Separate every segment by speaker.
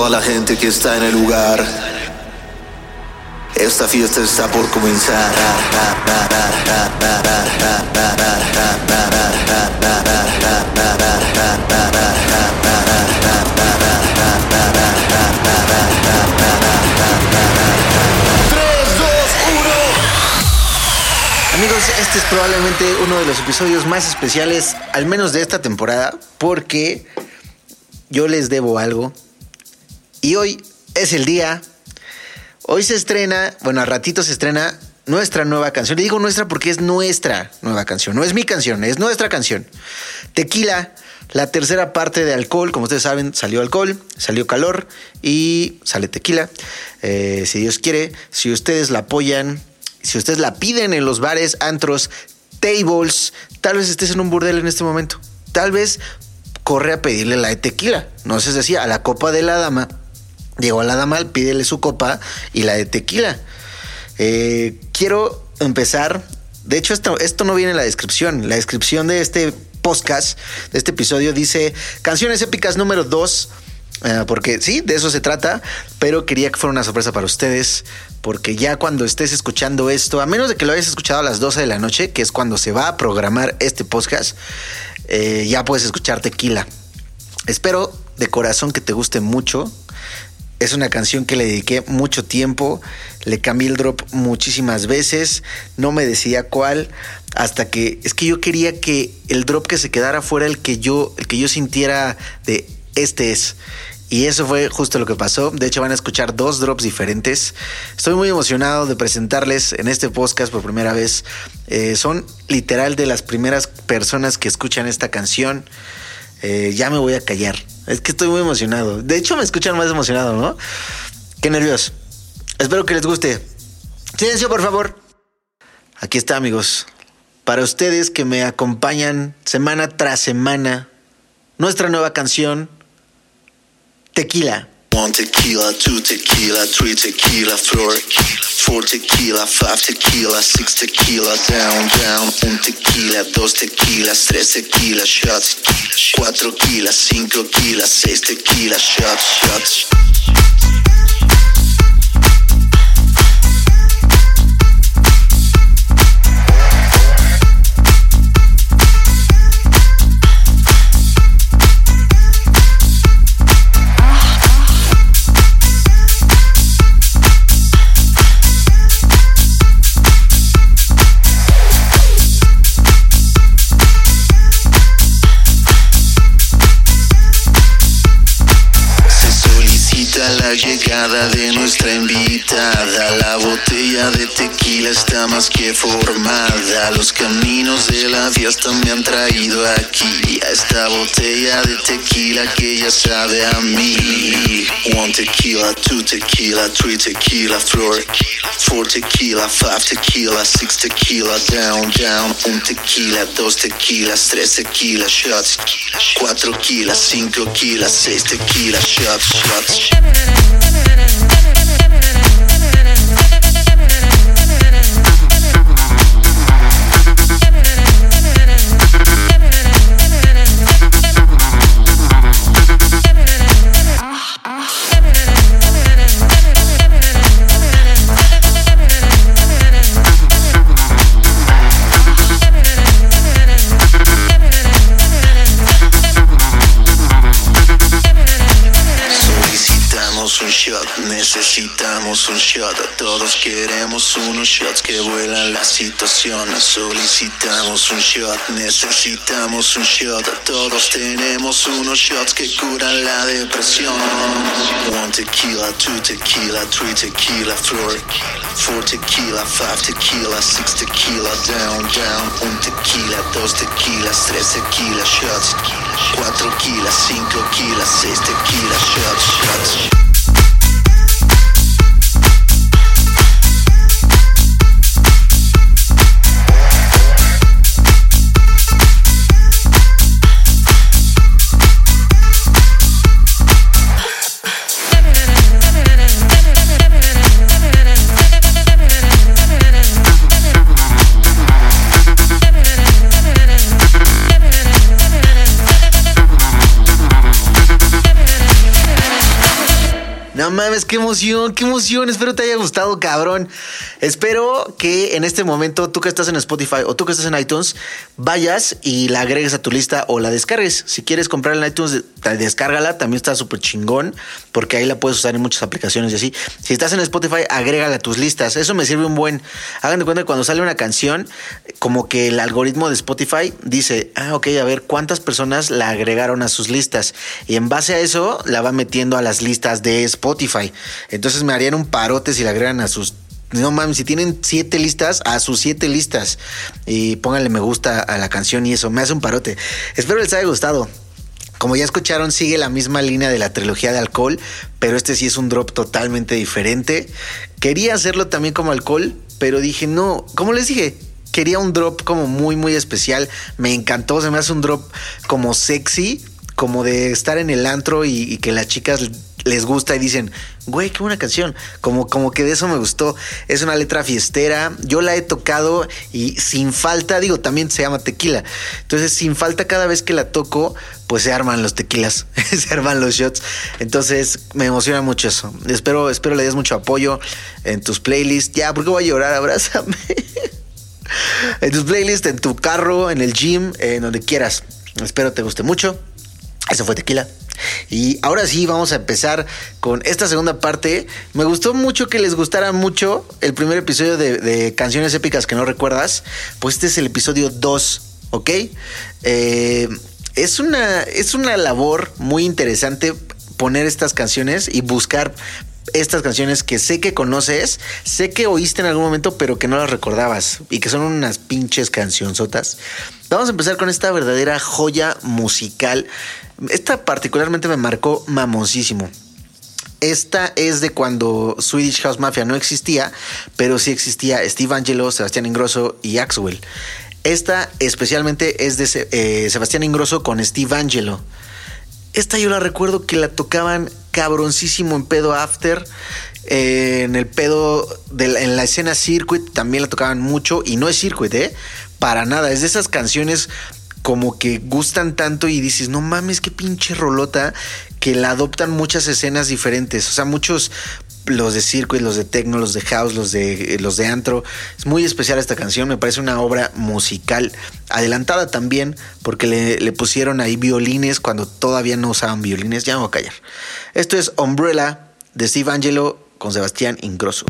Speaker 1: toda la gente que está en el lugar. Esta fiesta está por comenzar.
Speaker 2: Amigos, este es probablemente uno de los episodios más especiales, al menos de esta temporada, porque yo les debo algo. Y hoy es el día. Hoy se estrena, bueno, a ratito se estrena nuestra nueva canción. Le digo nuestra porque es nuestra nueva canción. No es mi canción, es nuestra canción. Tequila, la tercera parte de alcohol. Como ustedes saben, salió alcohol, salió calor y sale tequila. Eh, si Dios quiere, si ustedes la apoyan, si ustedes la piden en los bares, antros, tables, tal vez estés en un burdel en este momento. Tal vez corre a pedirle la de tequila. No se decía, a la copa de la dama. Llegó la dama, pídele su copa y la de tequila. Eh, quiero empezar. De hecho, esto, esto no viene en la descripción. La descripción de este podcast, de este episodio, dice Canciones épicas número 2. Eh, porque sí, de eso se trata, pero quería que fuera una sorpresa para ustedes, porque ya cuando estés escuchando esto, a menos de que lo hayas escuchado a las 12 de la noche, que es cuando se va a programar este podcast, eh, ya puedes escuchar Tequila. Espero de corazón que te guste mucho. Es una canción que le dediqué mucho tiempo, le cambié el drop muchísimas veces, no me decía cuál, hasta que es que yo quería que el drop que se quedara fuera el que yo, el que yo sintiera de este es. Y eso fue justo lo que pasó. De hecho, van a escuchar dos drops diferentes. Estoy muy emocionado de presentarles en este podcast por primera vez. Eh, son literal de las primeras personas que escuchan esta canción. Eh, ya me voy a callar. Es que estoy muy emocionado. De hecho, me escuchan más emocionado, ¿no? Qué nervios. Espero que les guste. Silencio, por favor. Aquí está, amigos. Para ustedes que me acompañan semana tras semana, nuestra nueva canción Tequila.
Speaker 1: One tequila, two tequila, three tequila, four, four tequila, five tequila, six tequila, down, down, un tequila, dos tequilas, tres tequila, shots, cuatro kilas, cinco kilas, seis tequila, shots, shots. La llegada de nuestra invitada. La botella de tequila está más que formada. Los caminos de la fiesta me han traído aquí. A esta botella de tequila que ya sabe a mí. One tequila, two tequila, three tequila, four, four tequila, five tequila, six tequila, down, down. Un tequila, dos tequilas, tres tequila, shots. Cuatro kilas, cinco kilas, seis tequila, shots, shots. Necesitamos un shot. Todos queremos unos shots que vuelan la situación. Solicitamos un shot, necesitamos un shot. Todos tenemos unos shots que curan la depresión. One tequila, two tequila, three tequila, four, four tequila, five tequila, six tequila, down, down. Un tequila, dos tequilas, tres tequila, shots. Cuatro kilas, cinco kilas, seis tequila, shots, shots.
Speaker 2: Mames, qué emoción, qué emoción. Espero te haya gustado, cabrón. Espero que en este momento, tú que estás en Spotify o tú que estás en iTunes, vayas y la agregues a tu lista o la descargues. Si quieres comprar en iTunes, descárgala. También está súper chingón porque ahí la puedes usar en muchas aplicaciones y así. Si estás en Spotify, agrégala a tus listas. Eso me sirve un buen. Hagan de cuenta que cuando sale una canción, como que el algoritmo de Spotify dice, ah, ok, a ver cuántas personas la agregaron a sus listas. Y en base a eso, la va metiendo a las listas de Spotify Entonces me harían un parote si le agregan a sus no mames, si tienen siete listas, a sus siete listas. Y pónganle me gusta a la canción y eso, me hace un parote. Espero les haya gustado. Como ya escucharon, sigue la misma línea de la trilogía de alcohol, pero este sí es un drop totalmente diferente. Quería hacerlo también como alcohol, pero dije, no, como les dije, quería un drop como muy, muy especial. Me encantó, se me hace un drop como sexy, como de estar en el antro y que las chicas les gusta y dicen, güey, qué buena canción. Como, como que de eso me gustó. Es una letra fiestera. Yo la he tocado y sin falta, digo, también se llama tequila. Entonces, sin falta, cada vez que la toco, pues se arman los tequilas, se arman los shots. Entonces, me emociona mucho eso. Espero, espero le des mucho apoyo en tus playlists. Ya, porque voy a llorar, abrázame. en tus playlists, en tu carro, en el gym, en donde quieras. Espero te guste mucho. Eso fue tequila. Y ahora sí, vamos a empezar con esta segunda parte. Me gustó mucho que les gustara mucho el primer episodio de, Canciones Épicas que no recuerdas. Pues este es el episodio 2, ¿ok? Eh, es, una, es una labor muy interesante poner estas canciones y buscar estas canciones que sé que conoces, sé que oíste en algún momento, pero que no las recordabas y que son unas pinches cancionzotas. Vamos a empezar con esta verdadera joya musical. Esta particularmente me marcó mamosísimo. Esta es de cuando Swedish House Mafia no existía, pero sí existía Steve Angelo, Sebastián Ingrosso y Axwell. Esta especialmente es de eh, Sebastián Ingrosso con Steve Angelo. Esta yo la recuerdo que la tocaban cabroncísimo en pedo after. Eh, en el pedo de en la escena circuit también la tocaban mucho y no es circuit, ¿eh? Para nada, es de esas canciones como que gustan tanto y dices, no mames, qué pinche rolota que la adoptan muchas escenas diferentes. O sea, muchos, los de circuit, los de techno, los de house, los de, los de antro. Es muy especial esta canción, me parece una obra musical adelantada también, porque le, le pusieron ahí violines cuando todavía no usaban violines. Ya me voy a callar. Esto es Umbrella de Steve Angelo con Sebastián Ingrosso.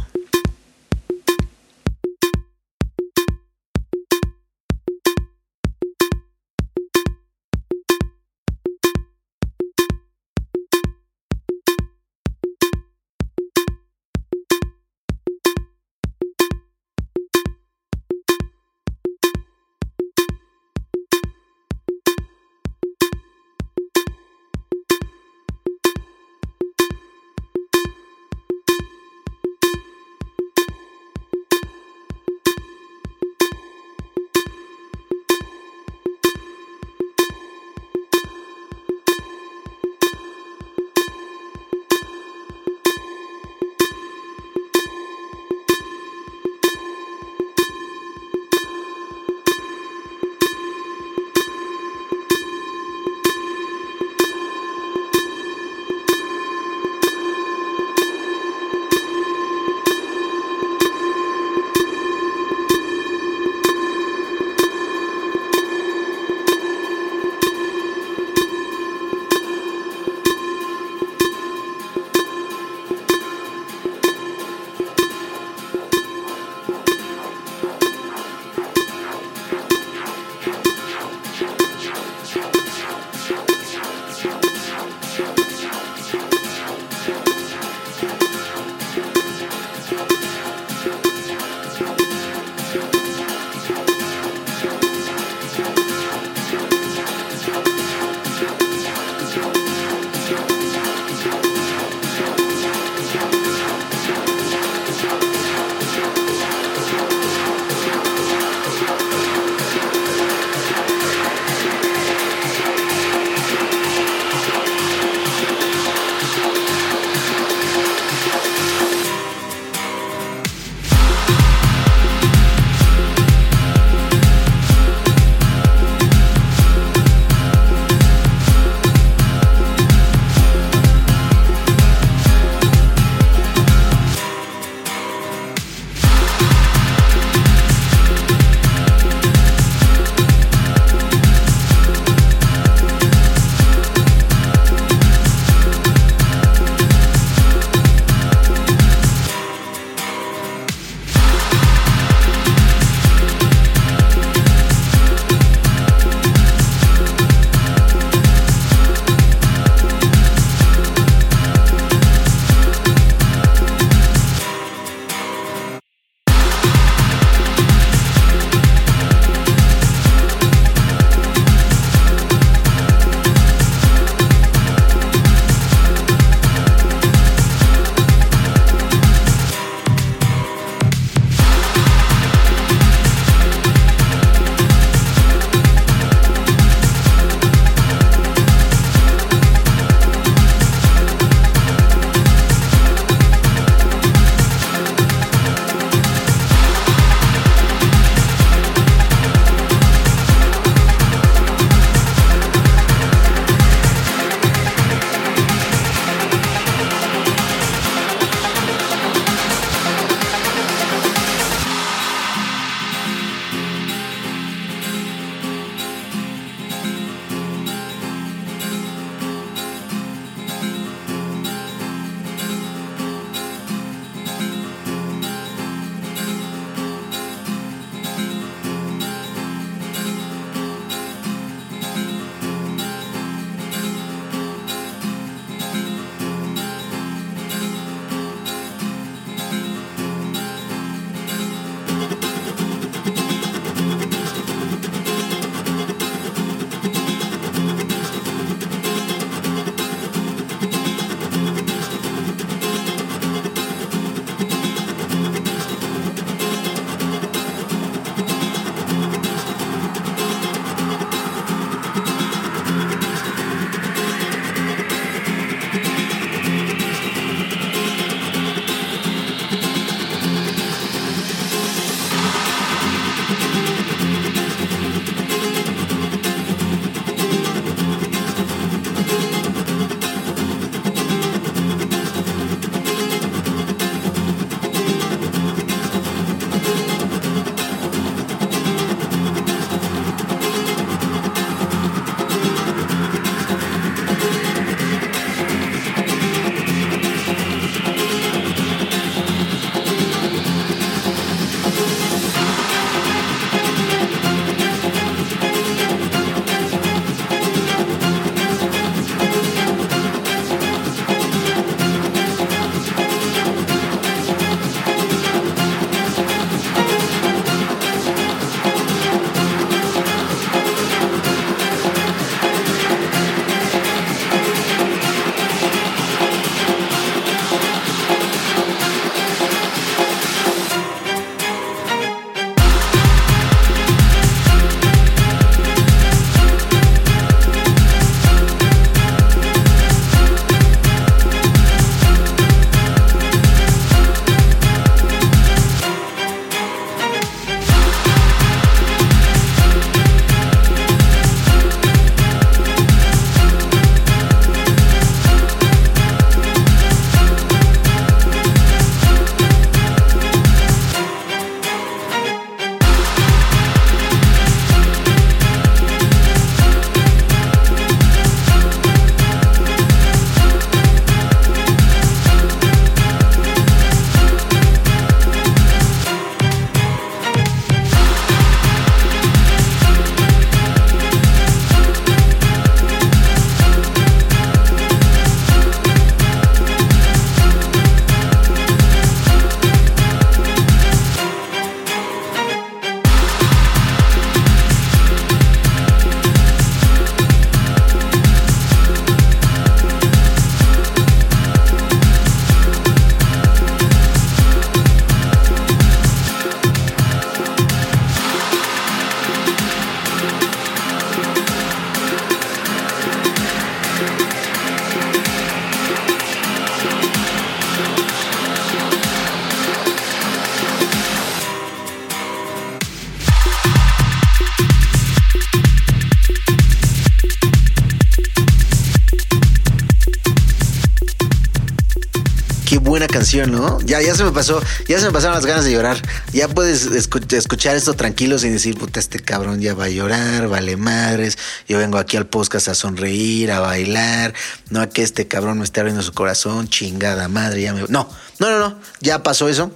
Speaker 2: ¿No? Ya, ya se me pasó, ya se me pasaron las ganas de llorar. Ya puedes escuchar esto tranquilo sin decir, puta, este cabrón ya va a llorar, vale madres. Yo vengo aquí al podcast a sonreír, a bailar. No a que este cabrón me esté abriendo su corazón, chingada madre, ya. No, no, no, no. Ya pasó eso.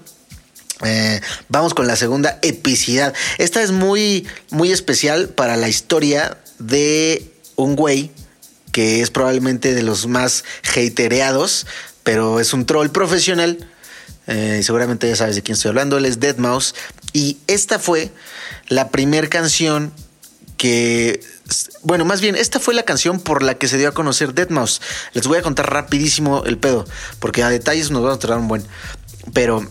Speaker 2: Eh, vamos con la segunda epicidad. Esta es muy, muy especial para la historia de un güey que es probablemente de los más hatereados, pero es un troll profesional. Eh, seguramente ya sabes de quién estoy hablando. Él es Deadmau5. Y esta fue la primera canción que. Bueno, más bien, esta fue la canción por la que se dio a conocer Deadmau5. Les voy a contar rapidísimo el pedo, porque a detalles nos vamos a traer un buen. Pero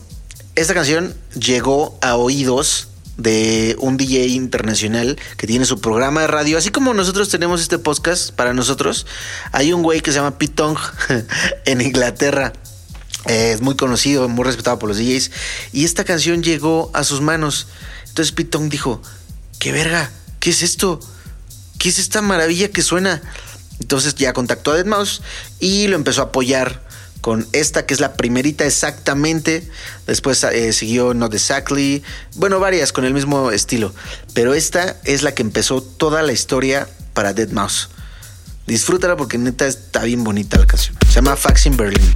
Speaker 2: esta canción llegó a oídos de un DJ internacional que tiene su programa de radio, así como nosotros tenemos este podcast para nosotros. Hay un güey que se llama Pete Tong en Inglaterra. Eh, es muy conocido, muy respetado por los DJs. Y esta canción llegó a sus manos. Entonces Pete Tong dijo, ¿qué verga? ¿Qué es esto? ¿Qué es esta maravilla que suena? Entonces ya contactó a Deadmau5 y lo empezó a apoyar con esta que es la primerita exactamente. Después eh, siguió Not Exactly. Bueno, varias con el mismo estilo. Pero esta es la que empezó toda la historia para Dead Mouse. Disfrútala porque neta está bien bonita la canción. Se llama Fax in Berlin.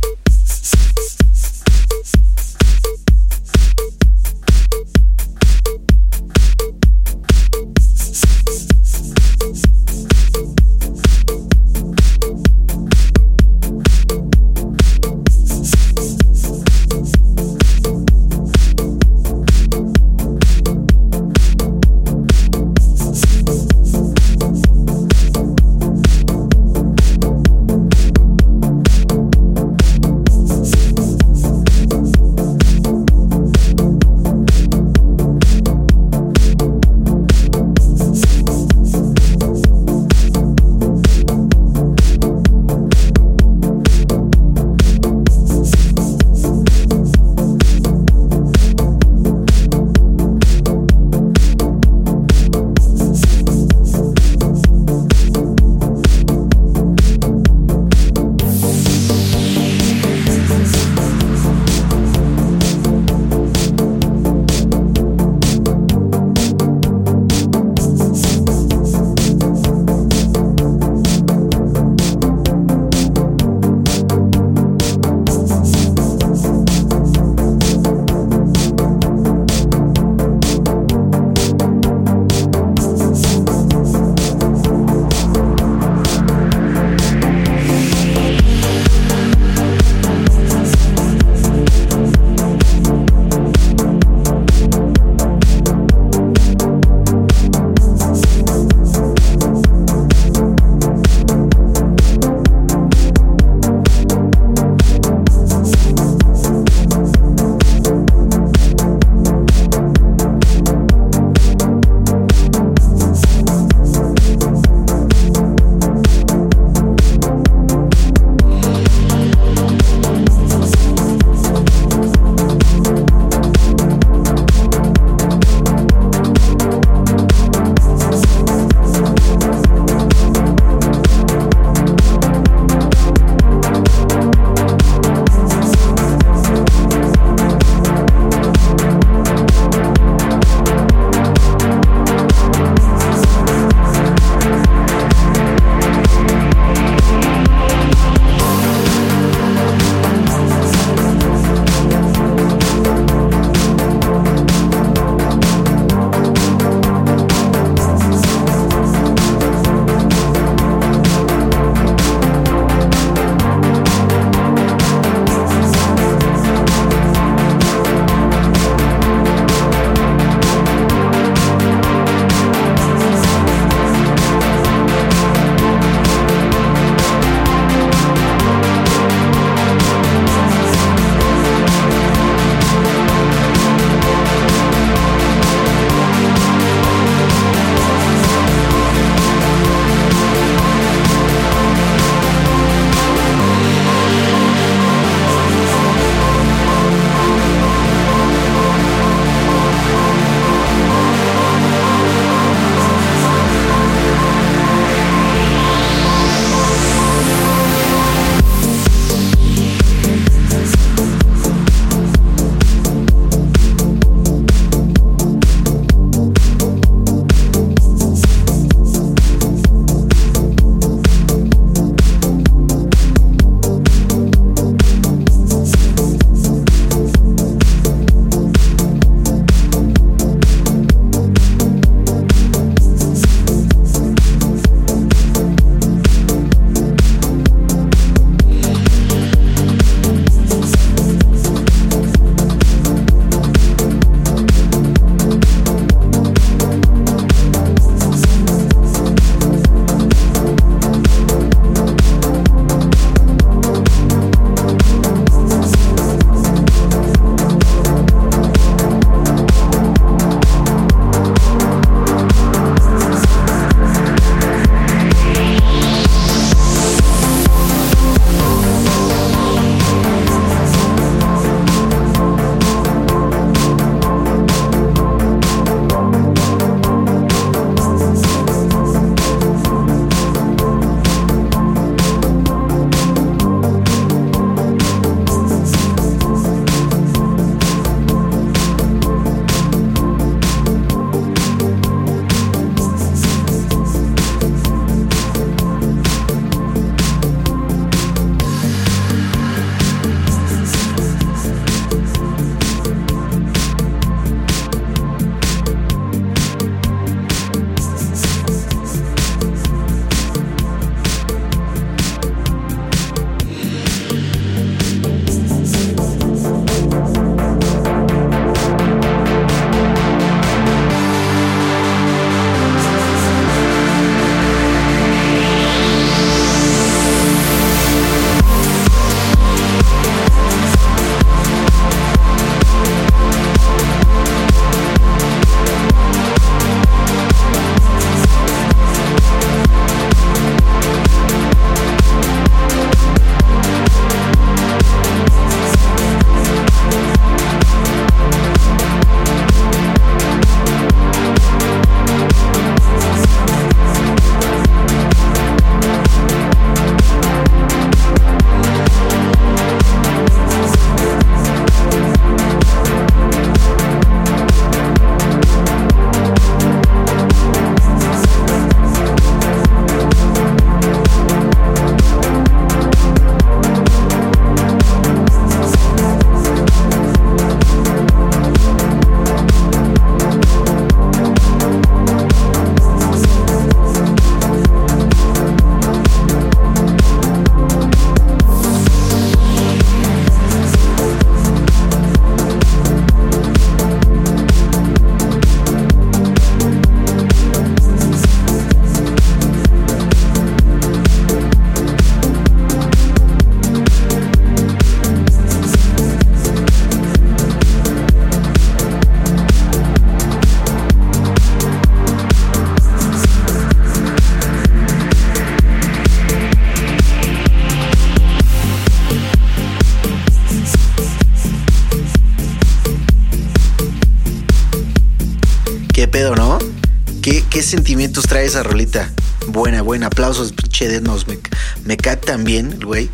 Speaker 2: ¿Qué, sentimientos trae esa rolita? Buena, buena. Aplausos, pinche Denos. Me, me cae también güey.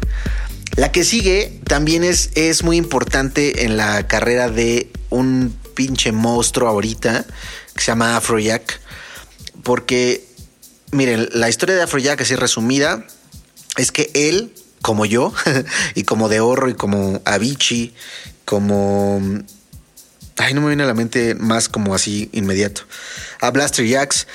Speaker 2: La que sigue también es, es muy importante en la carrera de un pinche monstruo ahorita que se llama Afrojack. Porque, miren, la historia de Afrojack, así resumida, es que él, como yo, y como De Horro, y como Avicii, como. Ay, no me viene a la mente más como así inmediato. A Blaster Jacks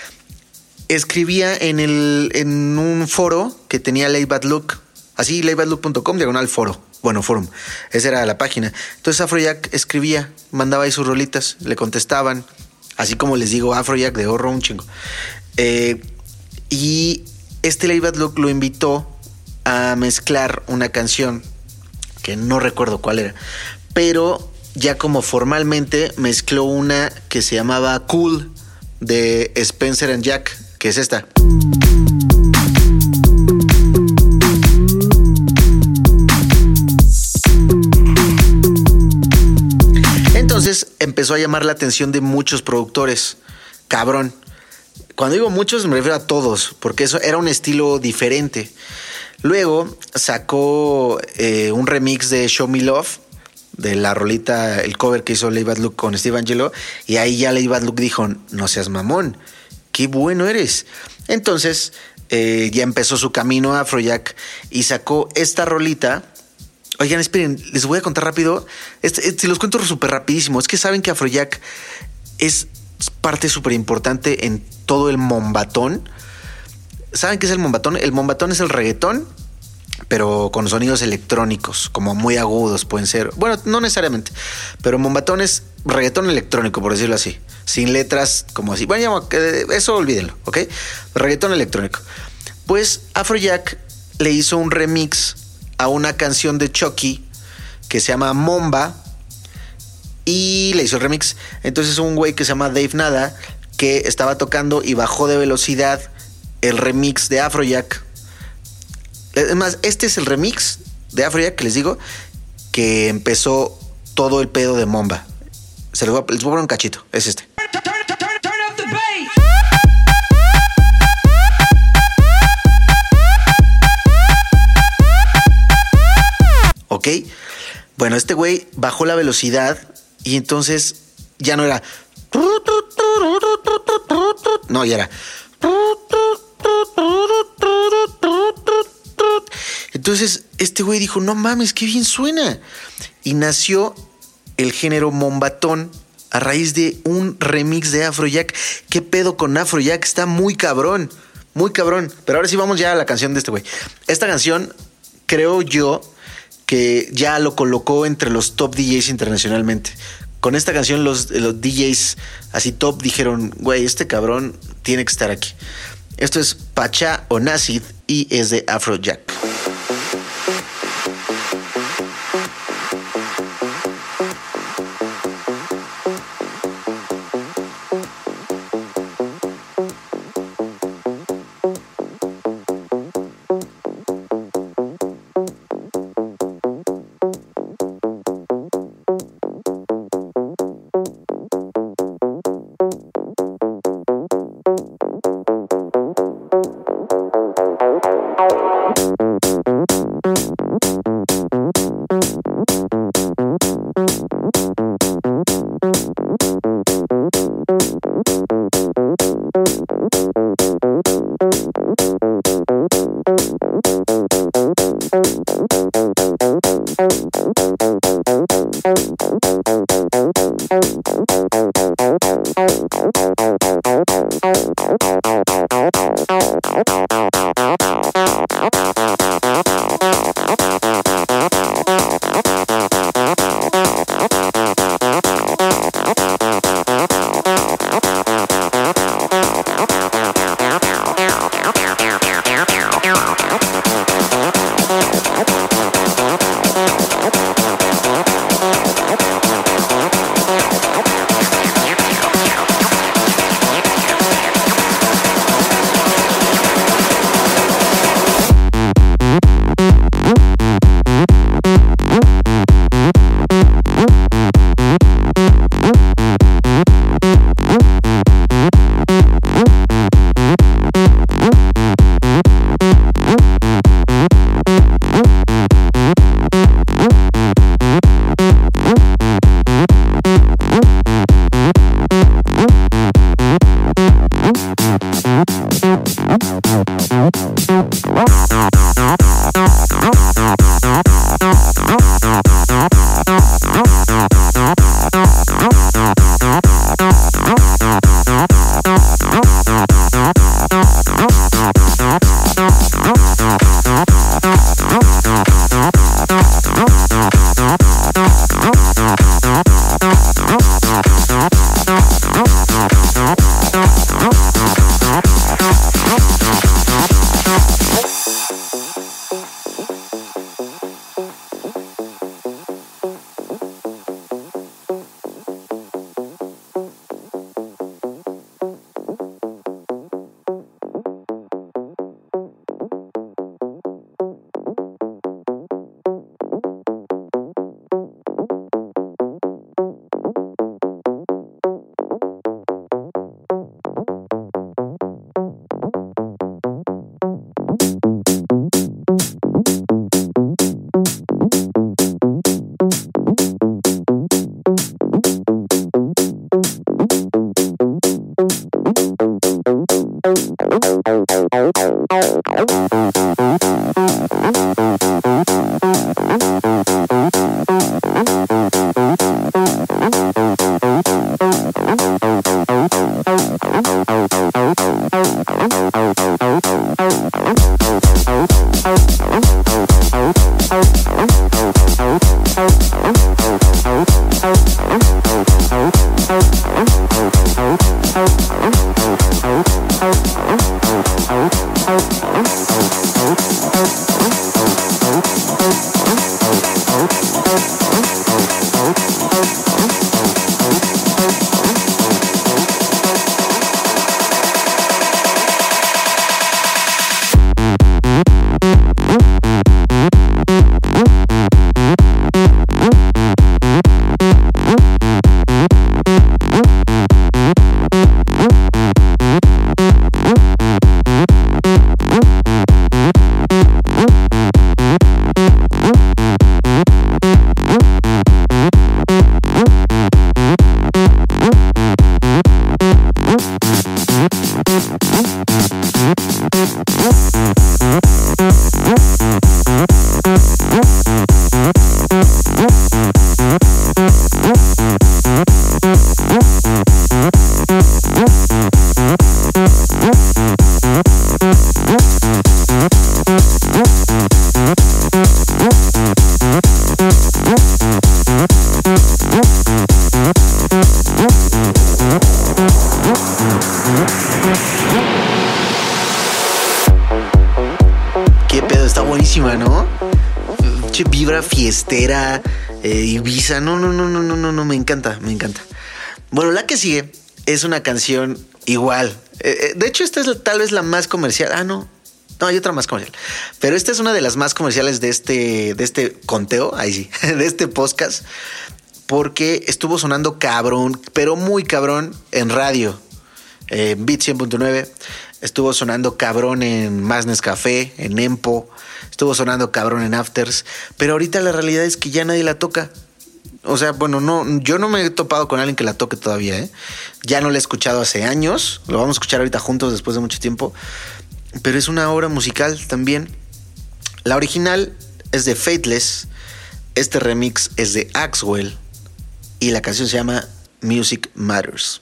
Speaker 2: escribía en, el, en un foro que tenía Lay Bad Look, así laybadlook.com, diagonal foro. Bueno, forum. Esa era la página. Entonces Afrojack escribía, mandaba ahí sus rolitas, le contestaban. Así como les digo, Afrojack de horror un chingo. Eh, y este Lay Bad Look lo invitó a mezclar una canción que no recuerdo cuál era, pero ya como formalmente mezcló una que se llamaba Cool de Spencer and Jack, que es esta. Entonces empezó a llamar la atención de muchos productores. Cabrón. Cuando digo muchos me refiero a todos, porque eso era un estilo diferente. Luego sacó eh, un remix de Show Me Love, de la rolita, el cover que hizo Lady Bad Luke con Steve Angelo, y ahí ya Lady Bad Luke dijo, no seas mamón, qué bueno eres. Entonces eh, ya empezó su camino a Afrojack y sacó esta rolita. Oigan, esperen, les voy a contar rápido. Este, este, los cuento súper rapidísimo. Es que saben que Afrojack es parte súper importante en todo el mombatón. ¿Saben qué es el mombatón? El mombatón es el reggaetón, pero con sonidos electrónicos, como muy agudos pueden ser. Bueno, no necesariamente, pero mombatón es reggaetón electrónico, por decirlo así. Sin letras, como así. Bueno, eso olvídenlo, ¿ok? Reggaetón electrónico. Pues Afrojack le hizo un remix a una canción de Chucky que se llama Momba y le hizo el remix. Entonces un güey que se llama Dave Nada que estaba tocando y bajó de velocidad el remix de Afrojack. Es más, este es el remix de Afrojack que les digo que empezó todo el pedo de Momba. Se les voy a, les voy a poner un cachito. Es este. ¿Ok? Bueno, este güey bajó la velocidad y entonces ya no era... No, ya era... Entonces este güey dijo, no mames, qué bien suena. Y nació el género mombatón a raíz de un remix de Afrojack. ¿Qué pedo con Afrojack? Está muy cabrón, muy cabrón. Pero ahora sí vamos ya a la canción de este güey. Esta canción, creo yo, que ya lo colocó entre los top DJs internacionalmente. Con esta canción los, los DJs así top dijeron, güey, este cabrón tiene que estar aquí. Esto es Pacha o Nacid y es de Afrojack. Bueno, la que sigue es una canción igual. Eh, eh, de hecho, esta es tal vez la más comercial. Ah, no. No, hay otra más comercial. Pero esta es una de las más comerciales de este, de este conteo, ahí sí, de este podcast, porque estuvo sonando cabrón, pero muy cabrón en radio. En Beat 100.9, estuvo sonando cabrón en Masnes Café, en Empo, estuvo sonando cabrón en Afters, pero ahorita la realidad es que ya nadie la toca. O sea, bueno, no, yo no me he topado con alguien que la toque todavía, ¿eh? Ya no la he escuchado hace años, lo vamos a escuchar ahorita juntos después de mucho tiempo, pero es una obra musical también. La original es de Fateless, este remix es de Axwell y la canción se llama Music Matters.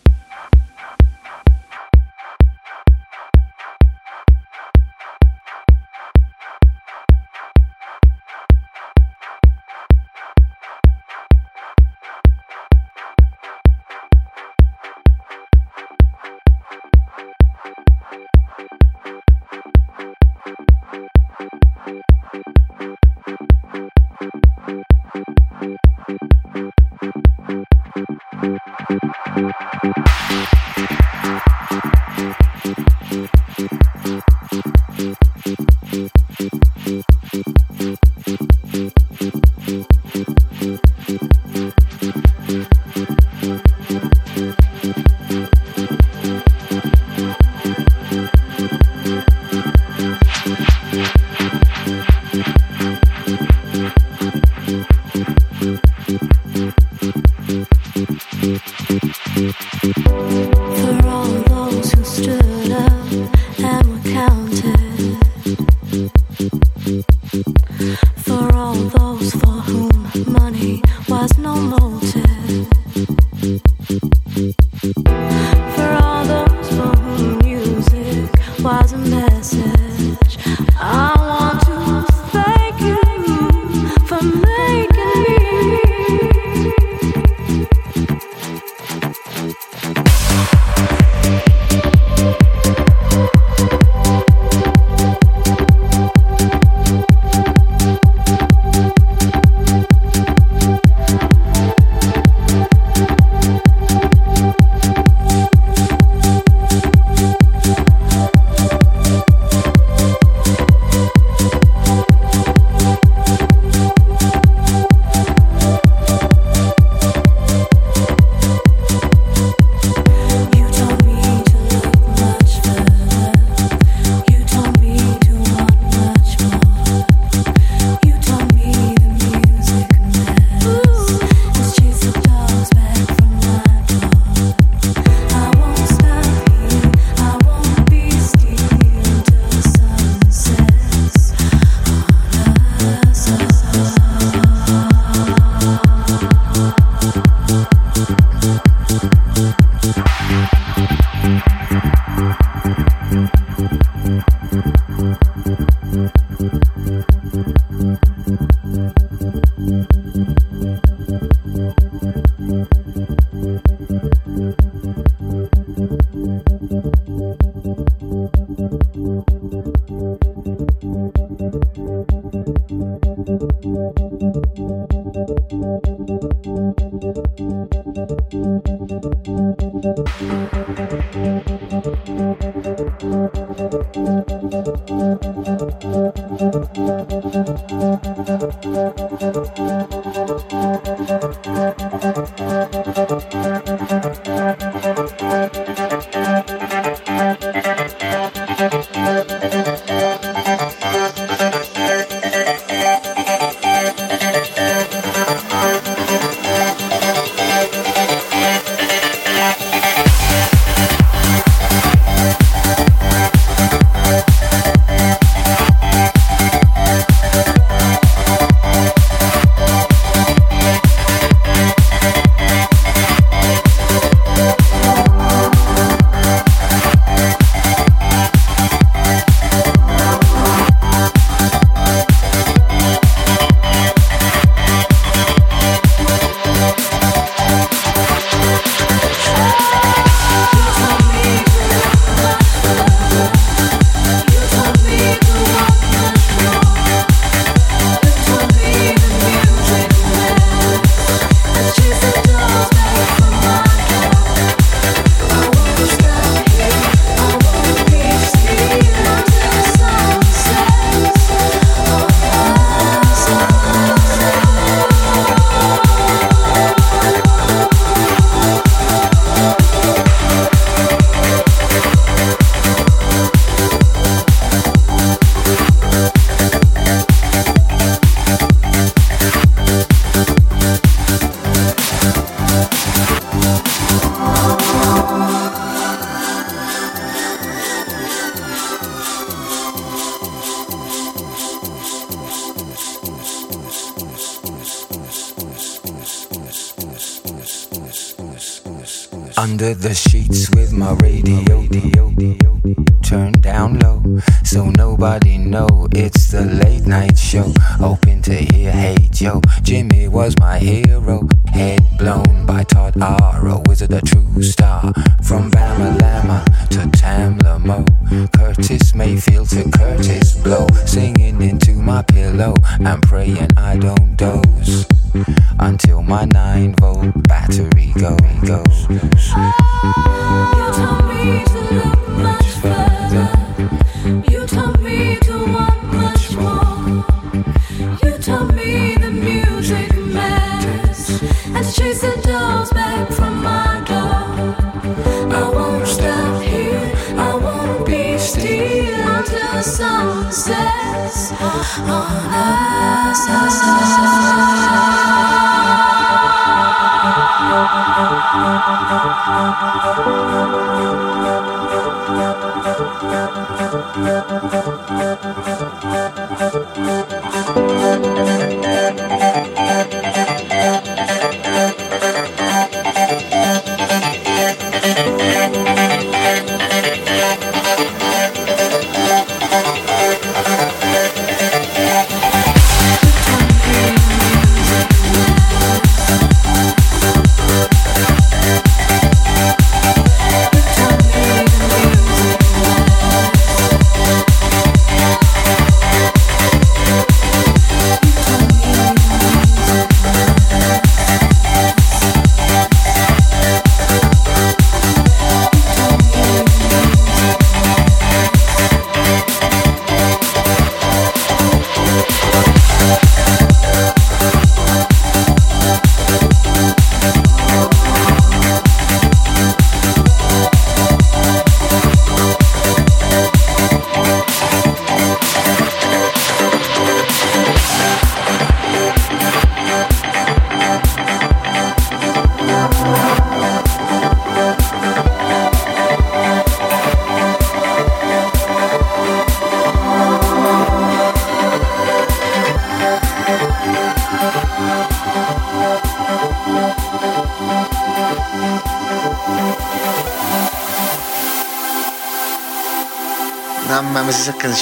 Speaker 3: Under the sheets with my radio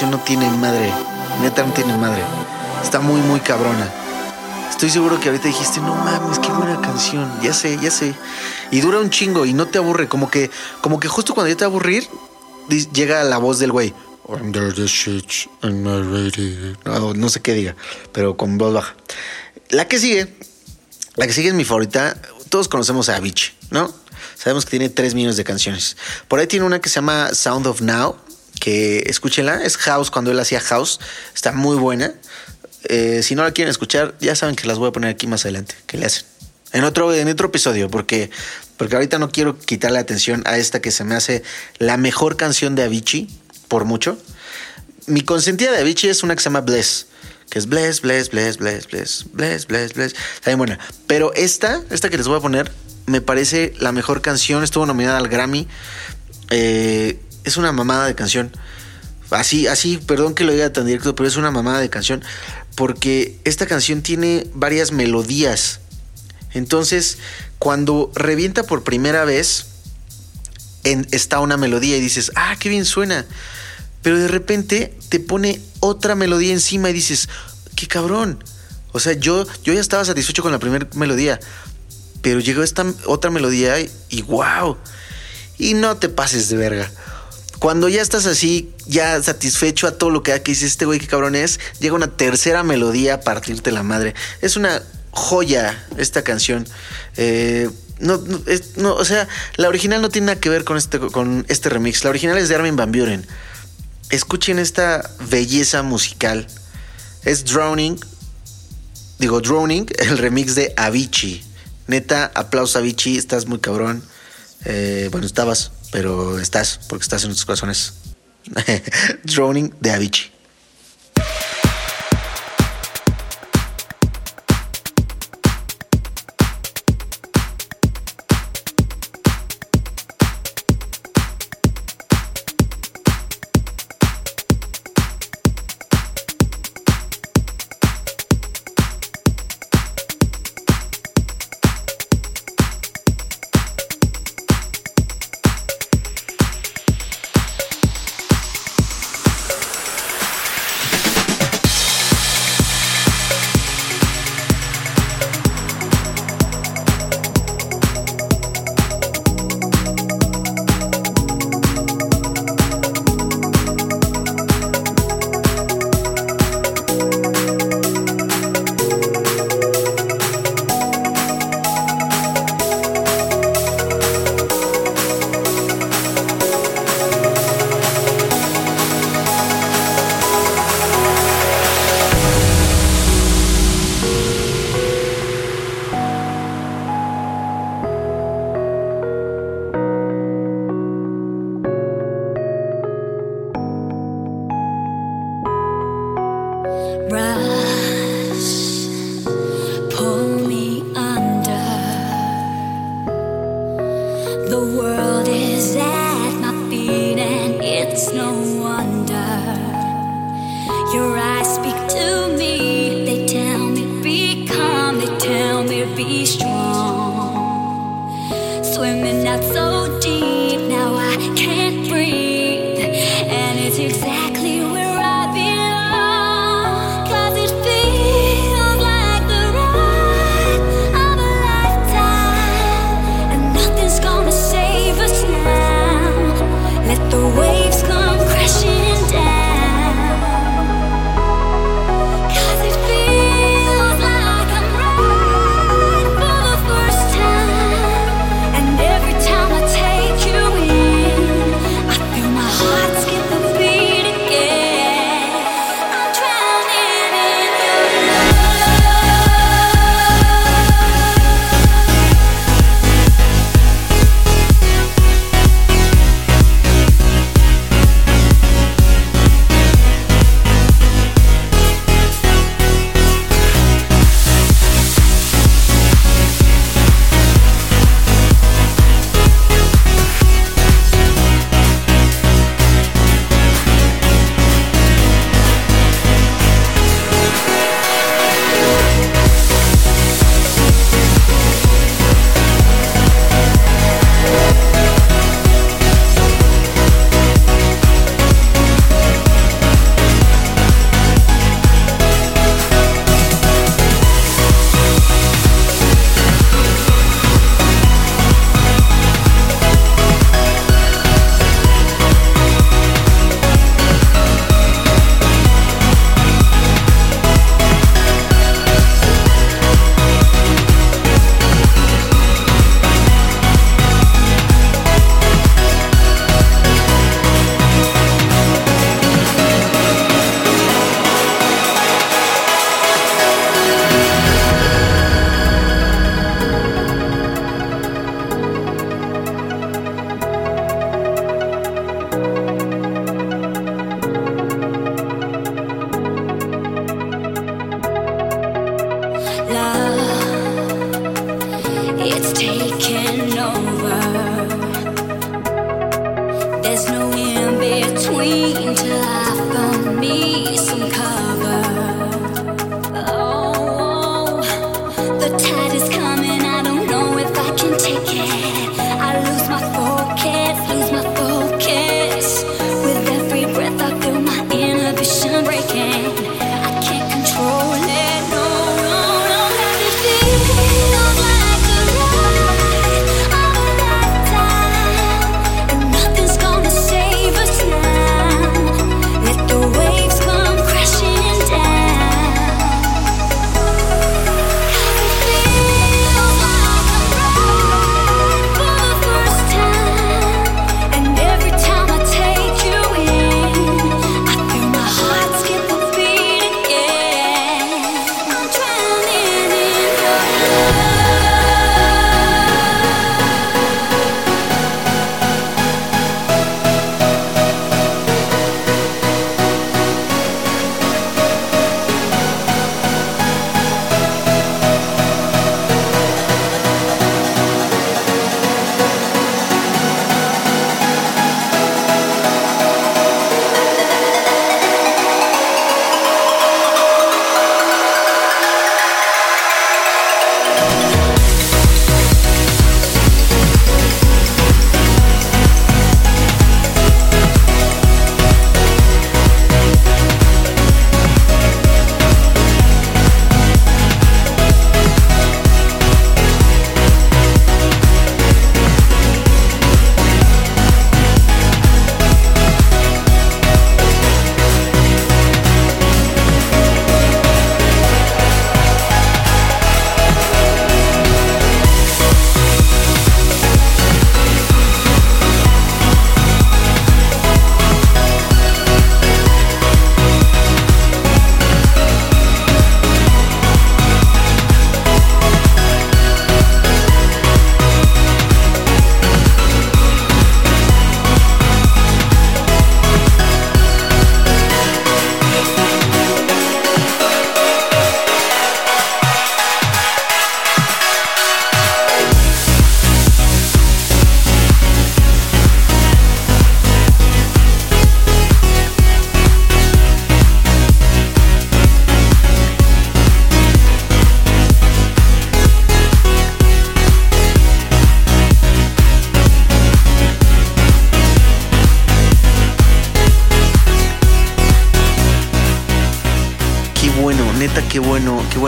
Speaker 2: no tiene madre. Neta no tiene madre. Está muy, muy cabrona. Estoy seguro que ahorita dijiste, no mames, qué buena canción. Ya sé, ya sé. Y dura un chingo y no te aburre. Como que, como que justo cuando ya te aburrir, llega la voz del güey. Under the sheets in my. No, no sé qué diga, pero con voz baja. La que sigue La que sigue es mi favorita. Todos conocemos a Avicii, ¿no? Sabemos que tiene 3 millones de canciones. Por ahí tiene una que se llama Sound of Now, que escúchenla. Es House cuando él hacía House. Está muy buena. Eh, si no la quieren escuchar, ya saben que las voy a poner aquí más adelante. Que le hacen? En otro, en otro episodio, porque, porque ahorita no quiero quitarle atención a esta que se me hace la mejor canción de Avicii, por mucho. Mi consentida de Avicii es una que se llama Bless, que es Bless, Bless, Bless, Bless, Bless, Bless, Bless, Bless. Está bien buena. Pero esta, esta que les voy a poner, me parece la mejor canción. Estuvo nominada al Grammy. Eh, es una mamada de canción. Así, así, perdón que lo diga tan directo, pero es una mamada de canción. Porque esta canción tiene varias melodías. Entonces, cuando revienta por primera vez, está una melodía y dices, ah, qué bien suena. Pero de repente te pone otra melodía encima y dices, qué cabrón. O sea, yo, yo ya estaba satisfecho con la primera melodía. Pero llegó esta otra melodía y, y wow. Y no te pases de verga. Cuando ya estás así, ya satisfecho a todo lo que que dices, este güey qué cabrón es, llega una tercera melodía a partirte la madre. Es una joya esta canción. Eh, no, es- o sea, la original no tiene nada que ver con este, con este remix. La original es de Armin Van Buren. Escuchen esta belleza musical. Es Drowning. Digo, Drowning, el remix de Avicii. Neta, aplauso Avicii, estás muy cabrón. Eh, bueno, estabas, pero estás, porque estás en nuestros corazones. Drowning de Avicii.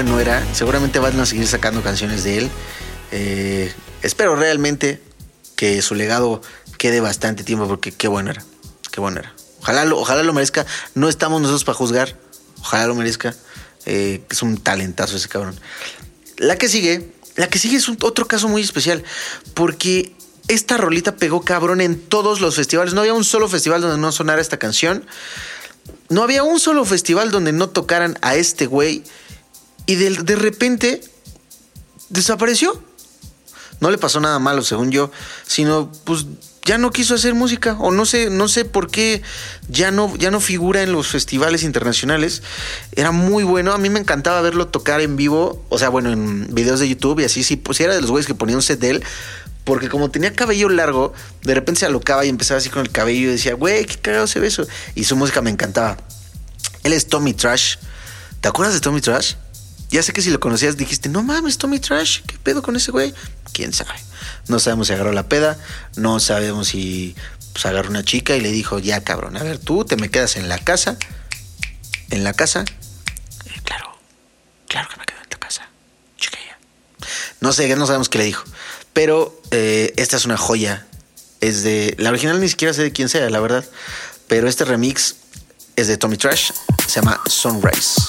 Speaker 2: Bueno era. Seguramente van a seguir sacando canciones de él. Eh, espero realmente que su legado quede bastante tiempo porque qué bueno era. Qué bueno era. Ojalá lo, ojalá lo merezca. No estamos nosotros para juzgar. Ojalá lo merezca. Eh, es un talentazo ese cabrón. La que sigue, la que sigue es otro caso muy especial porque esta rolita pegó cabrón en todos los festivales. No había un solo festival donde no sonara esta canción. No había un solo festival donde no tocaran a este güey. Y de, de repente desapareció. No le pasó nada malo, según yo, sino pues ya no quiso hacer música o no sé, no sé por qué ya no ya no figura en los festivales internacionales. Era muy bueno, a mí me encantaba verlo tocar en vivo, o sea, bueno, en videos de YouTube y así sí, pues era de los güeyes que ponían un set de él. Porque como tenía cabello largo, de repente se alocaba y empezaba así con el cabello y decía, güey, qué cagado se ve eso. Y su música me encantaba. Él es Tommy Trash. ¿Te acuerdas de Tommy Trash? Ya sé que si lo conocías dijiste, no mames, Tommy Trash, ¿qué pedo con ese güey? ¿Quién sabe? No sabemos si agarró la peda, no sabemos si pues, agarró una chica y le dijo, ya cabrón, a ver, tú te me quedas en la casa, en la casa. Eh, claro, claro que me quedo en tu casa, chiquilla. No sé, no sabemos qué le dijo. Pero eh, esta es una joya. Es de. La original ni siquiera sé de quién sea, la verdad. Pero este remix es de Tommy Trash. Se llama Sunrise.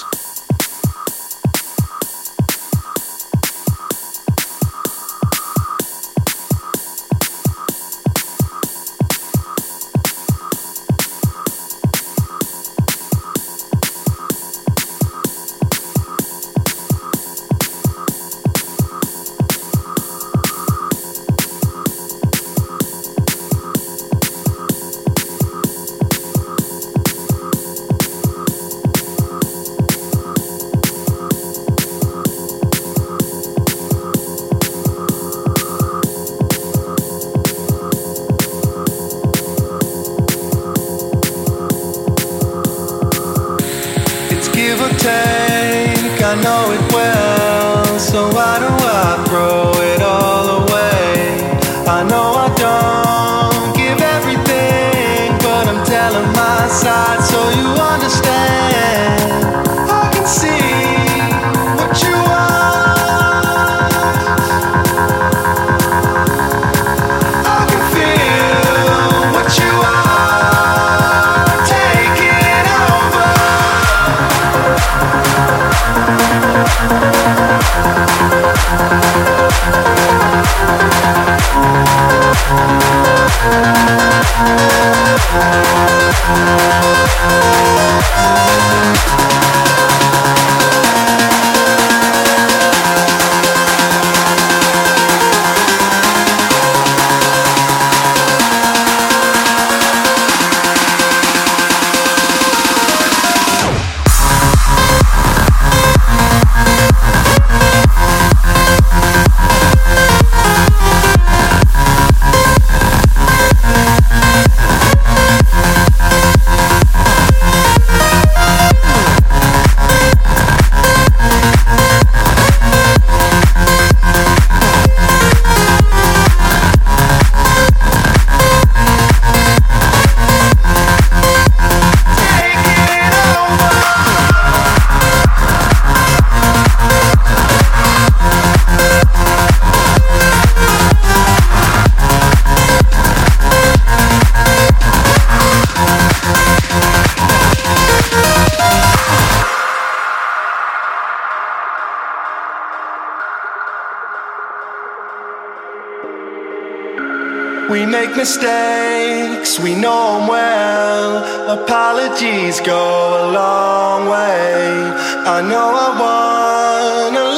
Speaker 4: Make mistakes, we know 'em well. Apologies go a long way. I know I want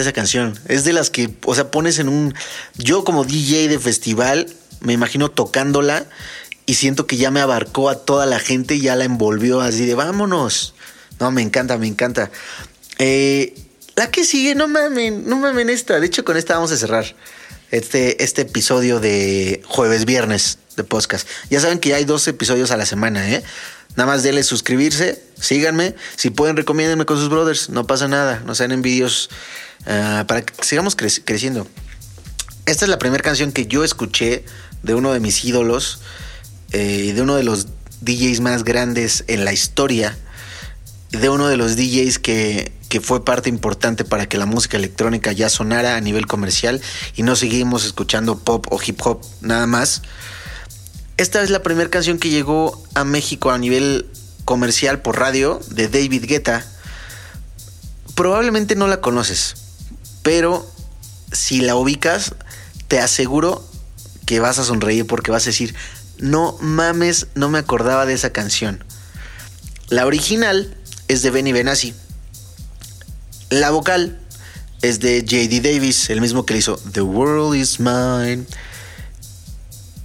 Speaker 2: esa canción. Es de las que, o sea, pones en un... Yo como DJ de festival, me imagino tocándola y siento que ya me abarcó a toda la gente y ya la envolvió así de vámonos. No, me encanta, me encanta. Eh, la que sigue, no mamen, no mamen esta. De hecho, con esta vamos a cerrar este, este episodio de jueves viernes de podcast. Ya saben que ya hay dos episodios a la semana, ¿eh? Nada más denle suscribirse, síganme. Si pueden, recomiéndenme con sus brothers. No pasa nada, no sean envidios ah, para que sigamos crec- creciendo. Esta es la primera canción que yo escuché de uno de mis ídolos eh, de uno de los DJs más grandes en la historia, de uno de los DJs que, que fue parte importante para que la música electrónica ya sonara a nivel comercial y no seguimos escuchando pop o hip hop nada más. Esta es la primera canción que llegó a México a nivel comercial por radio de David Guetta. Probablemente no la conoces, pero si la ubicas, te aseguro que vas a sonreír porque vas a decir, no mames, no me acordaba de esa canción. La original es de Benny Benassi. La vocal es de JD Davis, el mismo que le hizo The World Is Mine.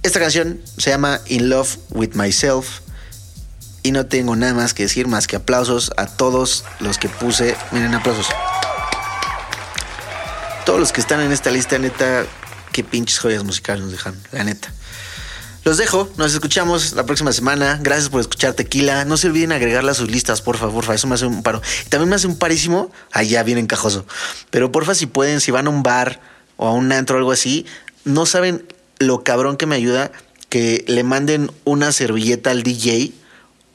Speaker 2: Esta canción se llama In Love With Myself. Y no tengo nada más que decir más que aplausos a todos los que puse. Miren, aplausos. Todos los que están en esta lista, neta, qué pinches joyas musicales nos dejan, la neta. Los dejo, nos escuchamos la próxima semana. Gracias por escuchar Tequila. No se olviden agregarla a sus listas, porfa, porfa. Eso me hace un paro. También me hace un parísimo. Allá viene encajoso. Pero porfa, si pueden, si van a un bar o a un antro o algo así, no saben lo cabrón que me ayuda que le manden una servilleta al DJ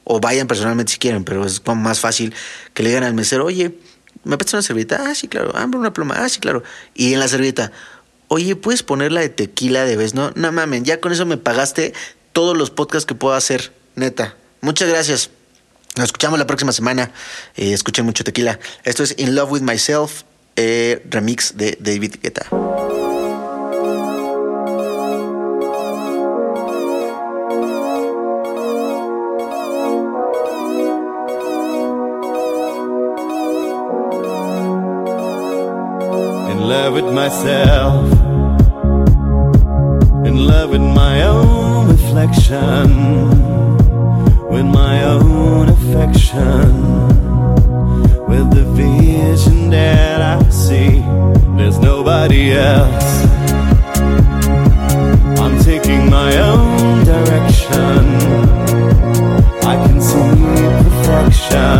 Speaker 2: o vayan personalmente si quieren, pero es como más fácil que le digan al mesero, oye, ¿me prestas una servilleta? Ah, sí, claro. Ah, una pluma. Ah, sí, claro. Y en la servilleta, oye, ¿puedes ponerla de tequila de vez? No, no mamen, ya con eso me pagaste todos los podcasts que puedo hacer, neta. Muchas gracias. Nos escuchamos la próxima semana. Eh, escuchen mucho tequila. Esto es In Love With Myself, eh, remix de David Guetta.
Speaker 5: Love with myself, in love with my own reflection, with my own affection, with the vision that I see. There's nobody else. I'm taking my own direction. I can see perfection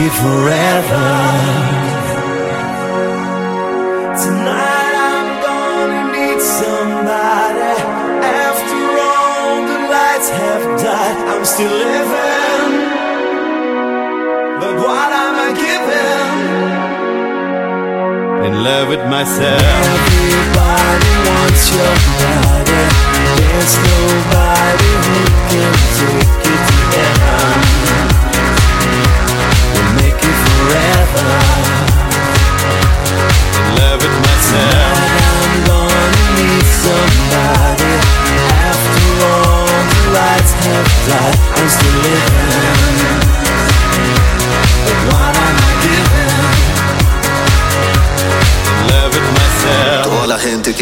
Speaker 5: it
Speaker 3: forever. Tonight I'm gonna need somebody. After all the lights have died, I'm still living. But what am I giving?
Speaker 5: In love with myself.